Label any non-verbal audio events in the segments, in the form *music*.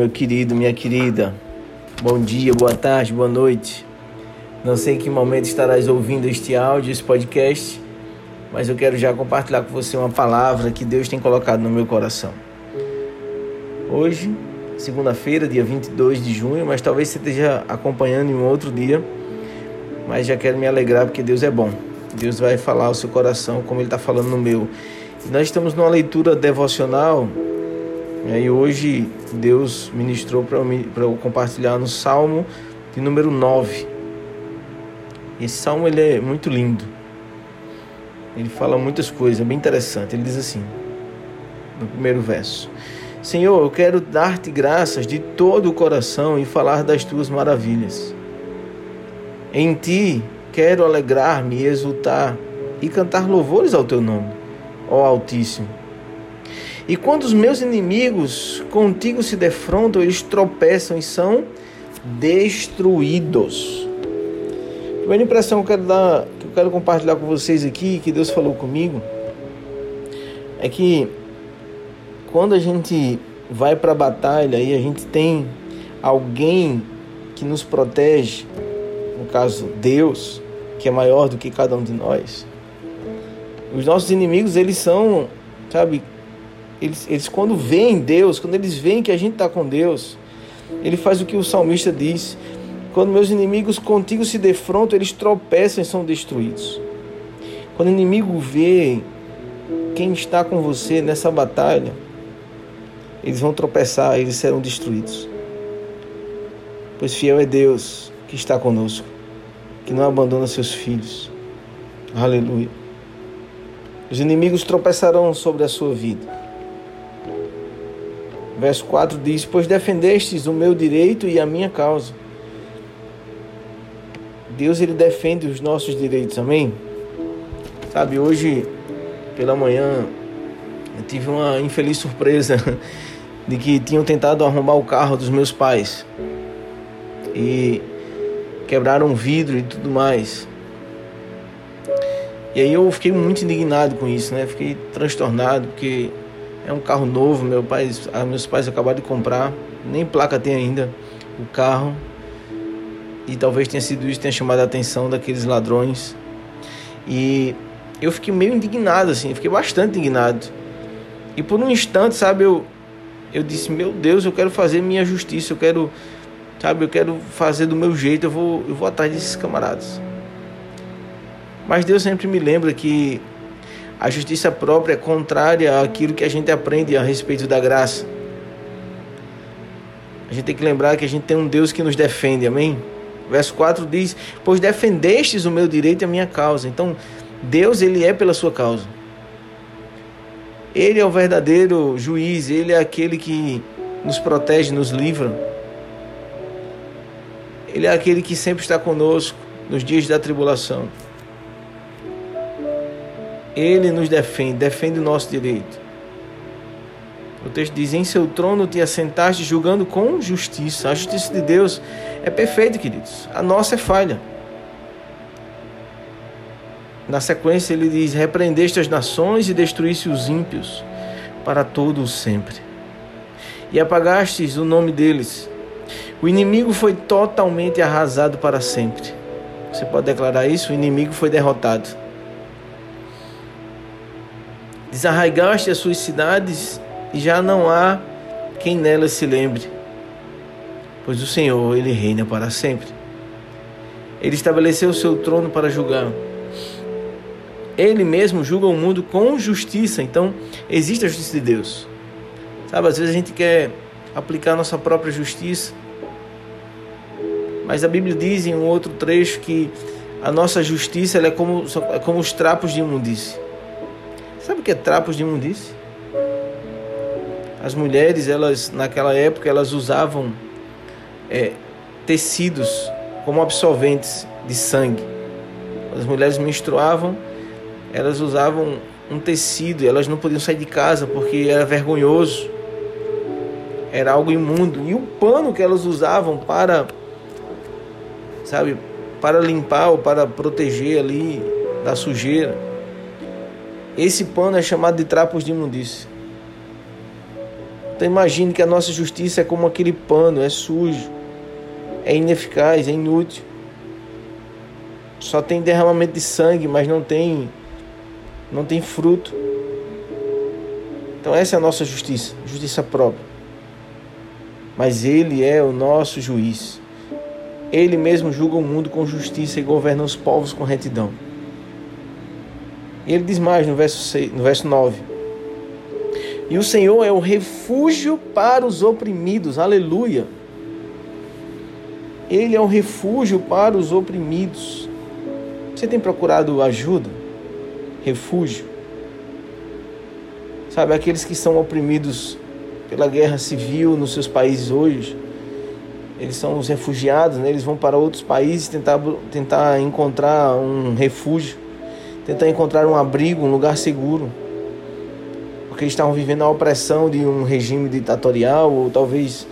meu querido, minha querida. Bom dia, boa tarde, boa noite. Não sei em que momento estarás ouvindo este áudio, esse podcast, mas eu quero já compartilhar com você uma palavra que Deus tem colocado no meu coração. Hoje, segunda-feira, dia 22 de junho, mas talvez você esteja acompanhando em um outro dia, mas já quero me alegrar porque Deus é bom. Deus vai falar ao seu coração como Ele está falando no meu. E nós estamos numa leitura devocional e hoje Deus ministrou para eu compartilhar no Salmo de número 9. Esse salmo ele é muito lindo. Ele fala muitas coisas, é bem interessante. Ele diz assim, no primeiro verso: Senhor, eu quero dar-te graças de todo o coração e falar das tuas maravilhas. Em ti quero alegrar-me e exultar e cantar louvores ao teu nome, ó Altíssimo. E quando os meus inimigos contigo se defrontam, eles tropeçam e são destruídos. A primeira impressão que eu quero dar, que eu quero compartilhar com vocês aqui, que Deus falou comigo, é que quando a gente vai para a batalha e a gente tem alguém que nos protege, no caso Deus, que é maior do que cada um de nós, os nossos inimigos eles são, sabe, eles, eles quando veem Deus, quando eles veem que a gente está com Deus, ele faz o que o salmista diz: quando meus inimigos contigo se defrontam, eles tropeçam e são destruídos. Quando o inimigo vê quem está com você nessa batalha, eles vão tropeçar, eles serão destruídos. Pois fiel é Deus que está conosco, que não abandona seus filhos. Aleluia. Os inimigos tropeçarão sobre a sua vida. Verso 4 diz: Pois defendestes o meu direito e a minha causa. Deus ele defende os nossos direitos, amém? Sabe, hoje pela manhã eu tive uma infeliz surpresa *laughs* de que tinham tentado arrombar o carro dos meus pais e quebraram um vidro e tudo mais. E aí eu fiquei muito indignado com isso, né? Fiquei transtornado porque é um carro novo, meu pai, ah, meus pais acabaram de comprar, nem placa tem ainda o carro. E talvez tenha sido isso que tenha chamado a atenção daqueles ladrões. E eu fiquei meio indignado assim, fiquei bastante indignado. E por um instante, sabe, eu eu disse: "Meu Deus, eu quero fazer minha justiça, eu quero, sabe, eu quero fazer do meu jeito, eu vou eu vou atrás desses camaradas". Mas Deus sempre me lembra que a justiça própria é contrária àquilo que a gente aprende a respeito da graça. A gente tem que lembrar que a gente tem um Deus que nos defende, amém? Verso 4 diz: Pois defendestes o meu direito e a minha causa. Então, Deus, ele é pela sua causa. Ele é o verdadeiro juiz, ele é aquele que nos protege, nos livra. Ele é aquele que sempre está conosco nos dias da tribulação. Ele nos defende, defende o nosso direito. O texto diz: Em seu trono te assentaste julgando com justiça. A justiça de Deus é perfeita, queridos. A nossa é falha. Na sequência, ele diz: Repreendeste as nações e destruíste os ímpios para todo o sempre. E apagastes o nome deles. O inimigo foi totalmente arrasado para sempre. Você pode declarar isso? O inimigo foi derrotado. Desarraigaste as suas cidades e já não há quem nelas se lembre. Pois o Senhor, ele reina para sempre. Ele estabeleceu o seu trono para julgar. Ele mesmo julga o mundo com justiça. Então, existe a justiça de Deus. Sabe, às vezes a gente quer aplicar a nossa própria justiça. Mas a Bíblia diz em um outro trecho que a nossa justiça é, como, é como os trapos de imundície. Sabe o que é trapos de imundície? As mulheres, elas naquela época, elas usavam é, tecidos como absorventes de sangue. As mulheres menstruavam, elas usavam um tecido, elas não podiam sair de casa porque era vergonhoso, era algo imundo. E o pano que elas usavam para, sabe, para limpar ou para proteger ali da sujeira, esse pano é chamado de trapos de imundície. Então imagine que a nossa justiça é como aquele pano, é sujo, é ineficaz, é inútil. Só tem derramamento de sangue, mas não tem não tem fruto. Então essa é a nossa justiça, justiça própria. Mas ele é o nosso juiz. Ele mesmo julga o mundo com justiça e governa os povos com retidão. E ele diz mais no verso, 6, no verso 9: E o Senhor é o refúgio para os oprimidos. Aleluia. Ele é o refúgio para os oprimidos. Você tem procurado ajuda? Refúgio? Sabe, aqueles que são oprimidos pela guerra civil nos seus países hoje, eles são os refugiados, né? eles vão para outros países tentar, tentar encontrar um refúgio, tentar encontrar um abrigo, um lugar seguro. Porque estavam vivendo a opressão de um regime ditatorial, ou talvez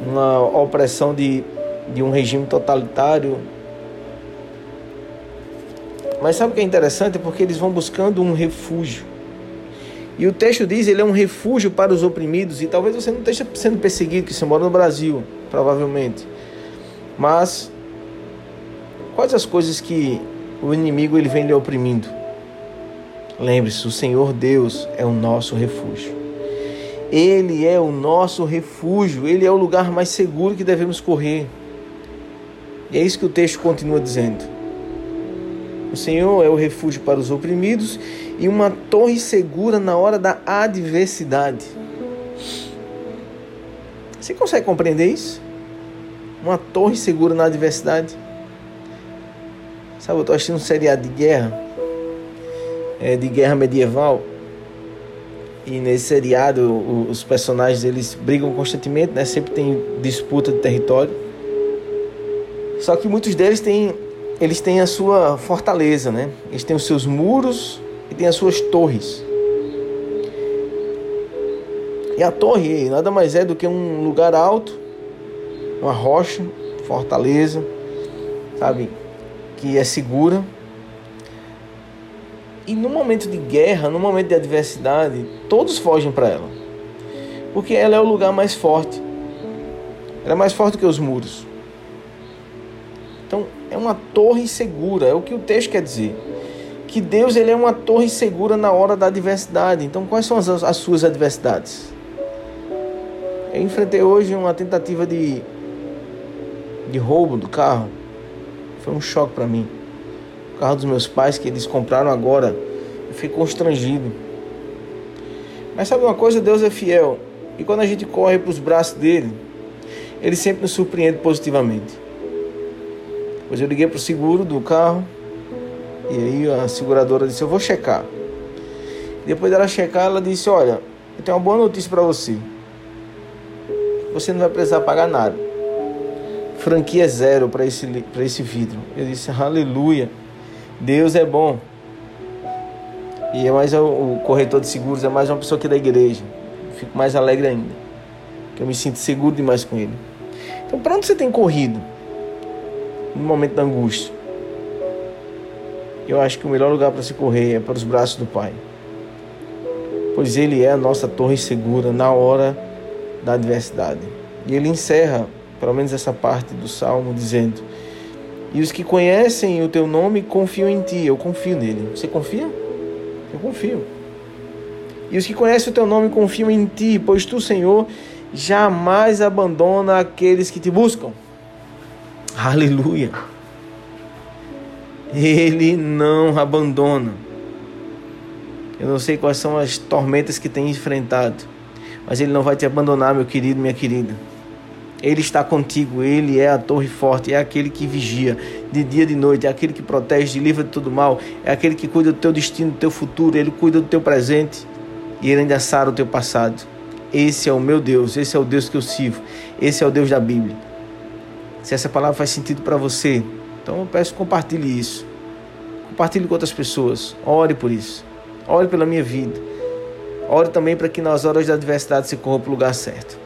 uma opressão de, de um regime totalitário. Mas sabe o que é interessante? Porque eles vão buscando um refúgio. E o texto diz, ele é um refúgio para os oprimidos, e talvez você não esteja sendo perseguido, que você mora no Brasil, provavelmente. Mas quais as coisas que o inimigo ele vem lhe oprimindo? Lembre-se, o Senhor Deus é o nosso refúgio. Ele é o nosso refúgio, ele é o lugar mais seguro que devemos correr. E é isso que o texto continua dizendo. O Senhor é o refúgio para os oprimidos e uma torre segura na hora da adversidade. Você consegue compreender isso? Uma torre segura na adversidade. Sabe, eu estou assistindo um seriado de guerra, é, de guerra medieval. E nesse seriado, os personagens eles brigam constantemente, né? Sempre tem disputa de território. Só que muitos deles têm, eles têm a sua fortaleza, né? Eles têm os seus muros e têm as suas torres. E a torre nada mais é do que um lugar alto, uma rocha, fortaleza, sabe, que é segura. E no momento de guerra, no momento de adversidade, todos fogem para ela. Porque ela é o lugar mais forte. Ela é mais forte que os muros. Então, é uma torre segura, é o que o texto quer dizer. Que Deus ele é uma torre segura na hora da adversidade. Então, quais são as, as suas adversidades? Eu enfrentei hoje uma tentativa de, de roubo do carro. Foi um choque para mim. O carro dos meus pais que eles compraram agora. Eu fiquei constrangido. Mas sabe uma coisa? Deus é fiel. E quando a gente corre para os braços dele, ele sempre nos surpreende positivamente. Depois eu liguei para o seguro do carro. E aí a seguradora disse: Eu vou checar. Depois dela checar, ela disse: Olha, eu tenho uma boa notícia para você. Você não vai precisar pagar nada. Franquia zero para esse, esse vidro. Eu disse: Aleluia. Deus é bom. E é mais o, corretor de seguros, é mais uma pessoa aqui da igreja. fico mais alegre ainda. Que eu me sinto seguro demais com ele. Então, para onde você tem corrido? no momento da angústia. Eu acho que o melhor lugar para se correr é para os braços do Pai. Pois Ele é a nossa torre segura na hora da adversidade. E ele encerra, pelo menos essa parte do salmo, dizendo: E os que conhecem o teu nome confiam em ti. Eu confio nele. Você confia? Eu confio. E os que conhecem o teu nome confiam em ti, pois tu, Senhor, jamais abandona aqueles que te buscam. Aleluia. Ele não abandona. Eu não sei quais são as tormentas que tem enfrentado, mas Ele não vai te abandonar, meu querido, minha querida. Ele está contigo, Ele é a torre forte, é aquele que vigia de dia e de noite, é aquele que protege, te livra de todo mal, é aquele que cuida do teu destino, do teu futuro, Ele cuida do teu presente e Ele ainda sara o teu passado. Esse é o meu Deus, esse é o Deus que eu sirvo, esse é o Deus da Bíblia. Se essa palavra faz sentido para você, então eu peço compartilhe isso. Compartilhe com outras pessoas. Ore por isso. Ore pela minha vida. Ore também para que nas horas da adversidade se corra para o lugar certo.